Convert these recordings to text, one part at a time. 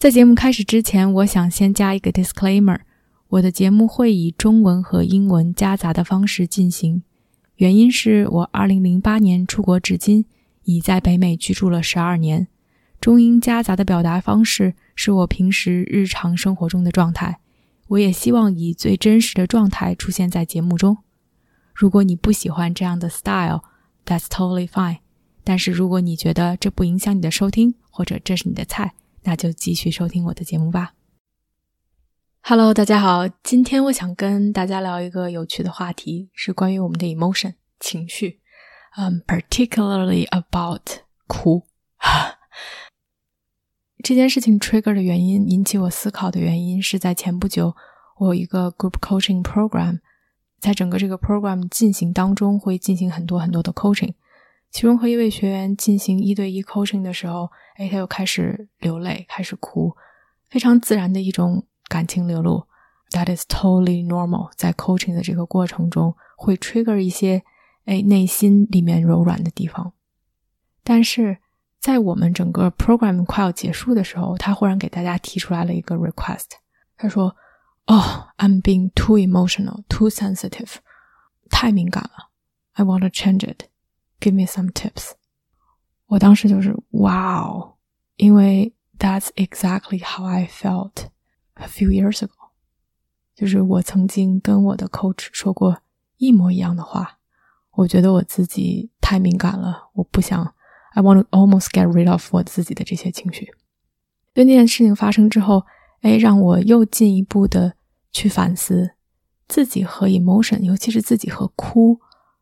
在节目开始之前，我想先加一个 disclaimer：我的节目会以中文和英文夹杂的方式进行，原因是我2008年出国至今，已在北美居住了十二年。中英夹杂的表达方式是我平时日常生活中的状态，我也希望以最真实的状态出现在节目中。如果你不喜欢这样的 style，that's totally fine。但是如果你觉得这不影响你的收听，或者这是你的菜，那就继续收听我的节目吧。Hello，大家好，今天我想跟大家聊一个有趣的话题，是关于我们的 emotion 情绪，嗯，particularly about 哭。这件事情 trigger 的原因，引起我思考的原因，是在前不久，我有一个 group coaching program，在整个这个 program 进行当中，会进行很多很多的 coaching。其中和一位学员进行一对一 coaching 的时候，哎，他又开始流泪，开始哭，非常自然的一种感情流露。That is totally normal。在 coaching 的这个过程中，会 trigger 一些哎内心里面柔软的地方。但是在我们整个 program 快要结束的时候，他忽然给大家提出来了一个 request。他说：“哦，I'm being too emotional, too sensitive，太敏感了。I want to change it。” Give me some tips。我当时就是哇哦，因为 That's exactly how I felt a few years ago。就是我曾经跟我的 coach 说过一模一样的话。我觉得我自己太敏感了，我不想。I want to almost get rid of 我自己的这些情绪。对那件事情发生之后，哎，让我又进一步的去反思自己和 emotion，尤其是自己和哭。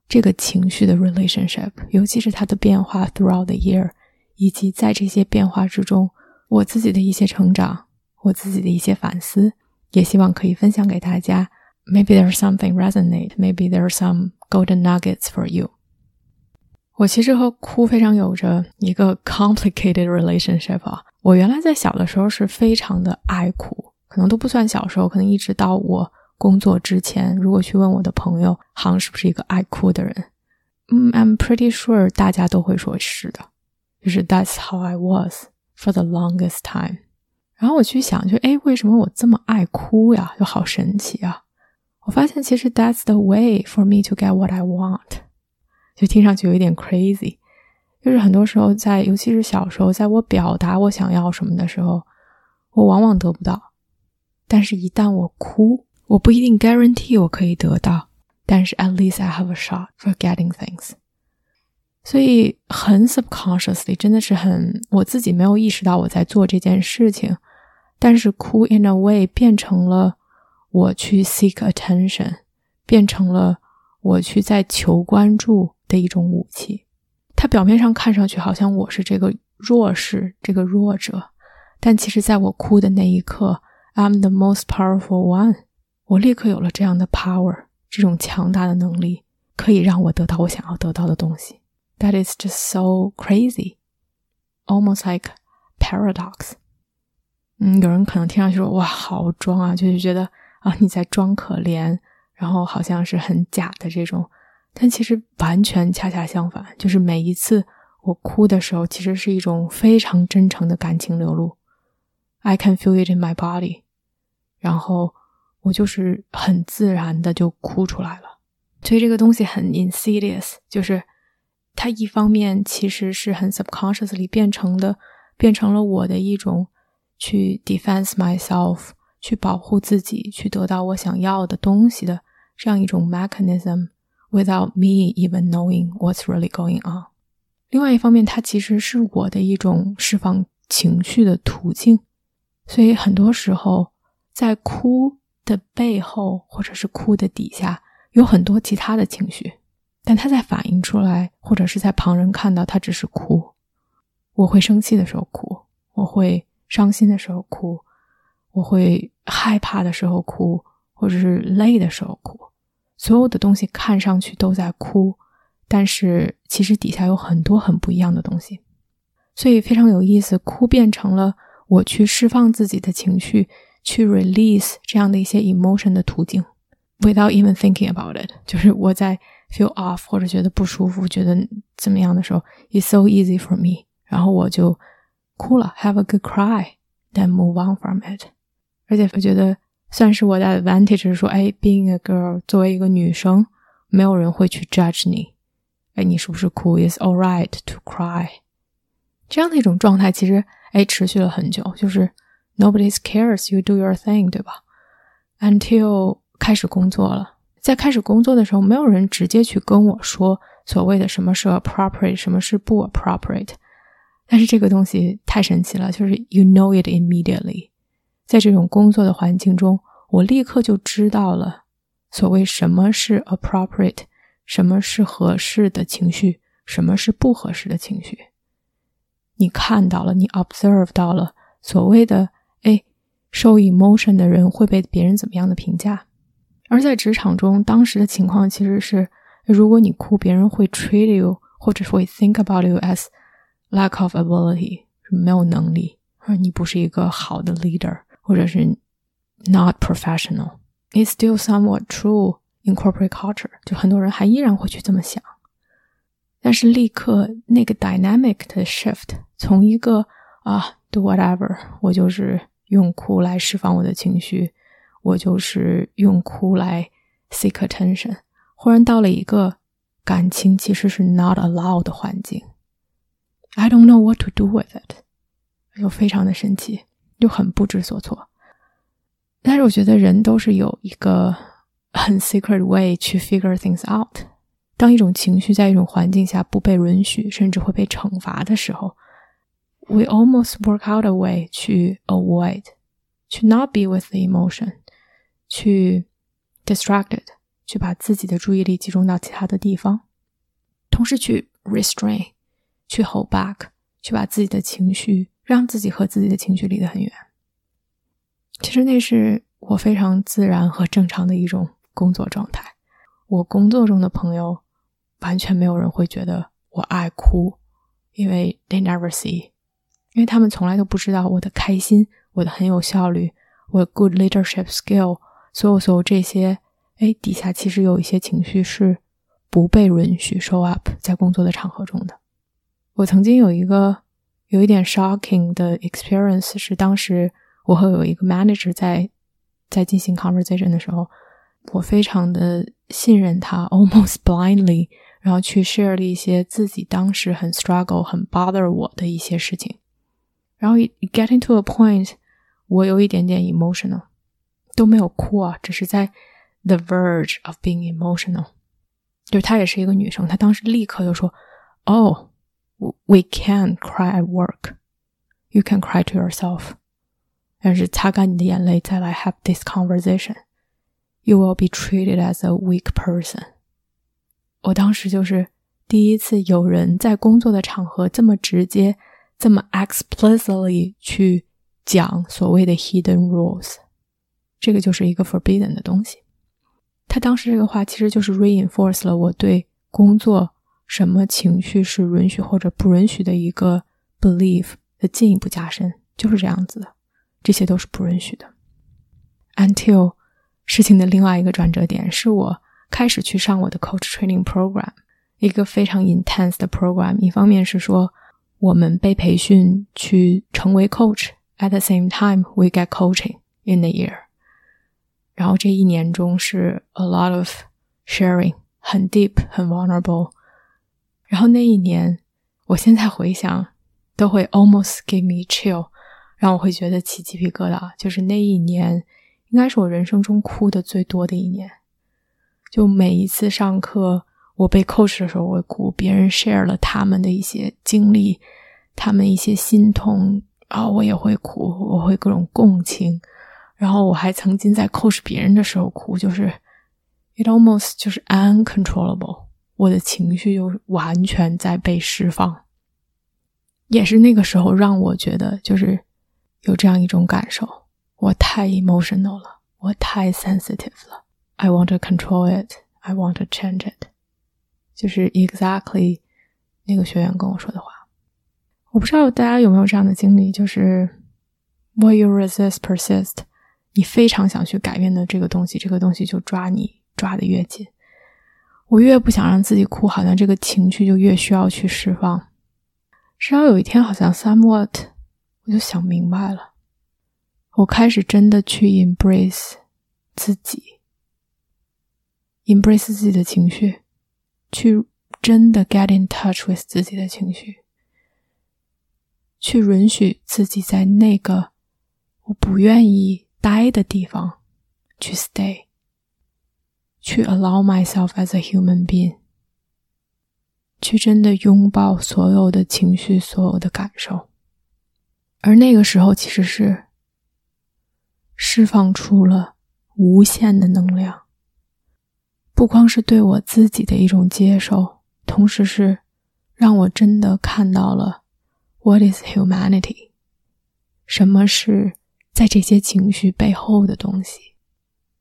这个情绪的 relationship，尤其是它的变化 throughout the year，以及在这些变化之中，我自己的一些成长，我自己的一些反思，也希望可以分享给大家。Maybe there's something resonate, maybe there's some golden nuggets for you。我其实和哭非常有着一个 complicated relationship 啊。我原来在小的时候是非常的爱哭，可能都不算小时候，可能一直到我。工作之前，如果去问我的朋友，行是不是一个爱哭的人？嗯，I'm pretty sure 大家都会说是的，就是 That's how I was for the longest time。然后我去想，就哎，为什么我这么爱哭呀？就好神奇啊！我发现其实 That's the way for me to get what I want。就听上去有一点 crazy，就是很多时候在，尤其是小时候，在我表达我想要什么的时候，我往往得不到。但是，一旦我哭，我不一定 guarantee 我可以得到，但是 at least I have a shot for getting things。所以很 subconsciously，真的是很我自己没有意识到我在做这件事情，但是哭 in a way 变成了我去 seek attention，变成了我去在求关注的一种武器。它表面上看上去好像我是这个弱势，这个弱者，但其实在我哭的那一刻，I'm the most powerful one。我立刻有了这样的 power，这种强大的能力，可以让我得到我想要得到的东西。That is just so crazy, almost like paradox。嗯，有人可能听上去说哇，好装啊，就是觉得啊你在装可怜，然后好像是很假的这种。但其实完全恰恰相反，就是每一次我哭的时候，其实是一种非常真诚的感情流露。I can feel it in my body，然后。我就是很自然的就哭出来了，所以这个东西很 insidious，就是它一方面其实是很 subconsciously 变成的，变成了我的一种去 defense myself，去保护自己，去得到我想要的东西的这样一种 mechanism，without me even knowing what's really going on。另外一方面，它其实是我的一种释放情绪的途径，所以很多时候在哭。的背后，或者是哭的底下，有很多其他的情绪，但他在反映出来，或者是在旁人看到，他只是哭。我会生气的时候哭，我会伤心的时候哭，我会害怕的时候哭，或者是累的时候哭。所有的东西看上去都在哭，但是其实底下有很多很不一样的东西。所以非常有意思，哭变成了我去释放自己的情绪，去 release 这样的一些 emotion 的途径。Without even thinking about it，就是我在 feel off 或者觉得不舒服、觉得怎么样的时候，it's so easy for me，然后我就哭了，have a good cry，then move on from it。而且我觉得算是我的 advantage，是说，哎，being a girl，作为一个女生，没有人会去 judge 你，哎，你是不是哭？It's all right to cry。这样的一种状态，其实哎持续了很久，就是 Nobody cares，you do your thing，对吧？Until 开始工作了，在开始工作的时候，没有人直接去跟我说所谓的什么是 appropriate，什么是不 appropriate。但是这个东西太神奇了，就是 you know it immediately。在这种工作的环境中，我立刻就知道了所谓什么是 appropriate，什么是合适的情绪，什么是不合适的情绪。你看到了，你 observe 到了所谓的受 emotion 的人会被别人怎么样的评价。而在职场中，当时的情况其实是，如果你哭，别人会 treat you，或者是会 think about you as lack of ability，没有能力，而你不是一个好的 leader，或者是 not professional。It's still somewhat true in corporate culture，就很多人还依然会去这么想。但是立刻那个 dynamic 的 shift，从一个啊 do whatever，我就是用哭来释放我的情绪。我就是用哭来 seek attention，忽然到了一个感情其实是 not allowed 的环境，I don't know what to do with it，又非常的生气，又很不知所措。但是我觉得人都是有一个很 secret way 去 figure things out。当一种情绪在一种环境下不被允许，甚至会被惩罚的时候，we almost work out a way 去 avoid，去 not be with the emotion。去 distracted，去把自己的注意力集中到其他的地方，同时去 restrain，去 hold back，去把自己的情绪让自己和自己的情绪离得很远。其实那是我非常自然和正常的一种工作状态。我工作中的朋友完全没有人会觉得我爱哭，因为 they never see，因为他们从来都不知道我的开心，我的很有效率，我 good leadership skill。所有所有这些，哎，底下其实有一些情绪是不被允许 show up 在工作的场合中的。我曾经有一个有一点 shocking 的 experience，是当时我和有一个 manager 在在进行 conversation 的时候，我非常的信任他，almost blindly，然后去 share 了一些自己当时很 struggle、很 bother 我的一些事情，然后 getting to a point，我有一点点 emotional。都没有哭啊，只是在 the verge of being emotional。就是她也是一个女生，她当时立刻就说：“Oh, we can cry at work. You can cry to yourself。”但是擦干你的眼泪，再来 have this conversation. You will be treated as a weak person。我当时就是第一次有人在工作的场合这么直接、 这么 explicitly 去讲所谓的 hidden rules。这个就是一个 forbidden 的东西。他当时这个话其实就是 reinforce 了我对工作什么情绪是允许或者不允许的一个 belief 的进一步加深，就是这样子的。这些都是不允许的。Until 事情的另外一个转折点是我开始去上我的 coach training program，一个非常 intense 的 program。一方面是说我们被培训去成为 coach，at the same time we get coaching in the year。然后这一年中是 a lot of sharing，很 deep，很 vulnerable。然后那一年，我现在回想都会 almost give me chill，让我会觉得起鸡皮疙瘩。就是那一年，应该是我人生中哭的最多的一年。就每一次上课，我被 coach 的时候，我会哭；别人 share 了他们的一些经历，他们一些心痛啊，我也会哭，我会各种共情。然后我还曾经在 coach 别人的时候哭，就是 it almost 就是 uncontrollable，我的情绪就完全在被释放。也是那个时候让我觉得，就是有这样一种感受，我太 emotional 了，我太 sensitive 了。I want to control it. I want to change it. 就是 exactly 那个学员跟我说的话。我不知道大家有没有这样的经历，就是 what you resist persist。你非常想去改变的这个东西，这个东西就抓你抓的越紧。我越不想让自己哭，好像这个情绪就越需要去释放。直到有一天，好像 somewhat，我就想明白了，我开始真的去 embrace 自己，embrace 自己的情绪，去真的 get in touch with 自己的情绪，去允许自己在那个我不愿意待的地方去 stay。去 allow myself as a human being，去真的拥抱所有的情绪、所有的感受，而那个时候其实是释放出了无限的能量，不光是对我自己的一种接受，同时是让我真的看到了 what is humanity，什么是在这些情绪背后的东西，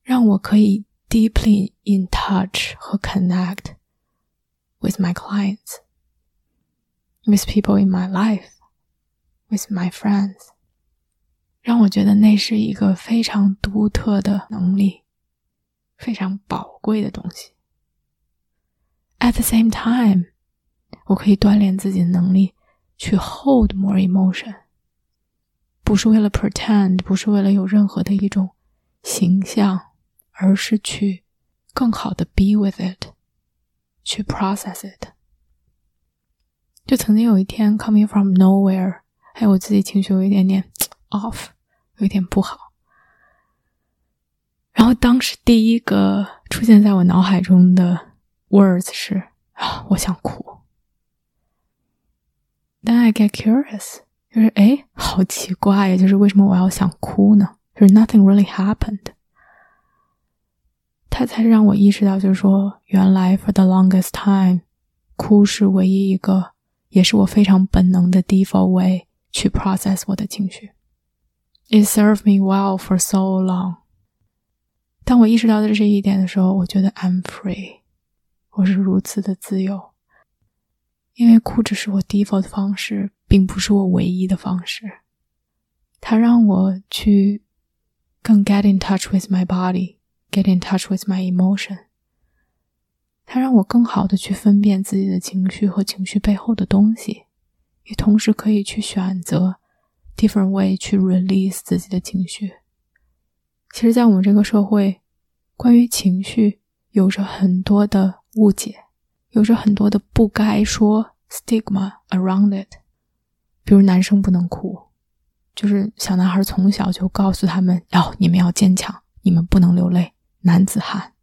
让我可以。deeply in touch 和 connect with my clients, with people in my life, with my friends，让我觉得那是一个非常独特的能力，非常宝贵的东西。At the same time，我可以锻炼自己的能力去 hold more emotion，不是为了 pretend，不是为了有任何的一种形象。而是去更好的 be with it，去 process it。就曾经有一天，coming from nowhere，还有我自己情绪有一点点 off，有一点不好。然后当时第一个出现在我脑海中的 words 是啊，我想哭。Then I get curious，就是哎，好奇怪呀，就是为什么我要想哭呢？就是 nothing really happened。他才让我意识到，就是说，原来 for the longest time，哭是唯一一个，也是我非常本能的 default way 去 process 我的情绪。It served me well for so long。当我意识到的这一点的时候，我觉得 I'm free，我是如此的自由。因为哭只是我 default 的方式，并不是我唯一的方式。它让我去更 get in touch with my body。Get in touch with my emotion，它让我更好的去分辨自己的情绪和情绪背后的东西，也同时可以去选择 different way 去 release 自己的情绪。其实，在我们这个社会，关于情绪有着很多的误解，有着很多的不该说 stigma around it。比如，男生不能哭，就是小男孩从小就告诉他们：要你们要坚强，你们不能流泪。男子汉，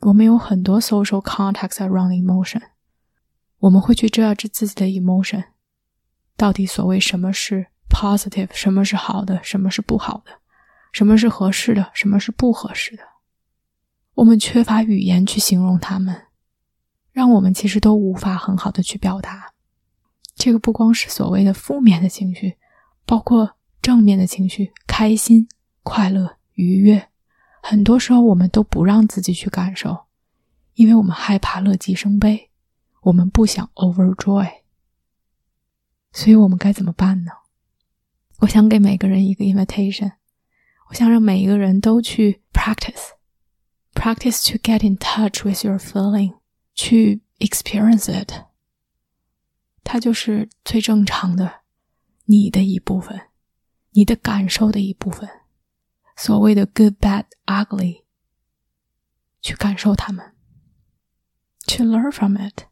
我们有很多 social context around emotion，我们会去 judge 自己的 emotion，到底所谓什么是 positive，什么是好的，什么是不好的，什么是合适的，什么是不合适的，我们缺乏语言去形容它们，让我们其实都无法很好的去表达。这个不光是所谓的负面的情绪，包括正面的情绪，开心、快乐、愉悦。很多时候，我们都不让自己去感受，因为我们害怕乐极生悲，我们不想 overjoy。所以我们该怎么办呢？我想给每个人一个 invitation，我想让每一个人都去 practice，practice to get in touch with your feeling，去 experience it。它就是最正常的，你的一部分，你的感受的一部分。所谓的 good, bad, ugly，去感受它们，去 learn from it，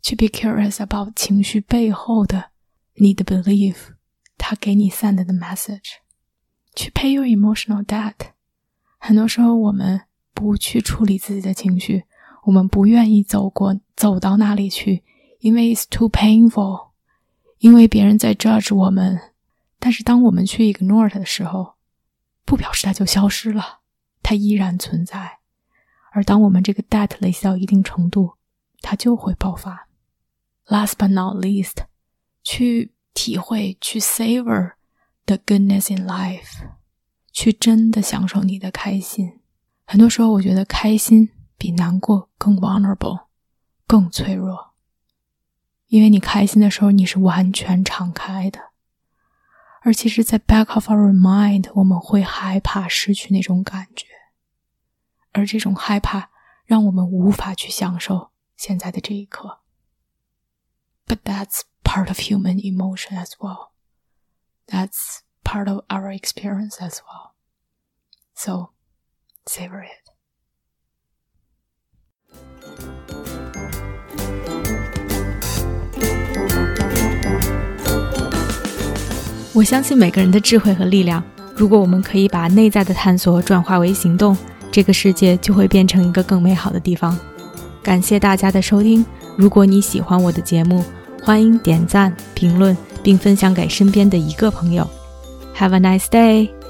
去 be curious about 情绪背后的你的 belief，它给你 send 的 message， 去 pay your emotional debt。很多时候我们不去处理自己的情绪，我们不愿意走过走到那里去，因为 it's too painful，因为别人在 judge 我们。但是当我们去 ignore 它的时候，不表示它就消失了，它依然存在。而当我们这个 debt 累积到一定程度，它就会爆发。Last but not least，去体会、去 savor the goodness in life，去真的享受你的开心。很多时候，我觉得开心比难过更 vulnerable，更脆弱。因为你开心的时候，你是完全敞开的，而其实，在 back of our mind，我们会害怕失去那种感觉，而这种害怕让我们无法去享受现在的这一刻。But that's part of human emotion as well. That's part of our experience as well. So savor it. 我相信每个人的智慧和力量。如果我们可以把内在的探索转化为行动，这个世界就会变成一个更美好的地方。感谢大家的收听。如果你喜欢我的节目，欢迎点赞、评论，并分享给身边的一个朋友。Have a nice day.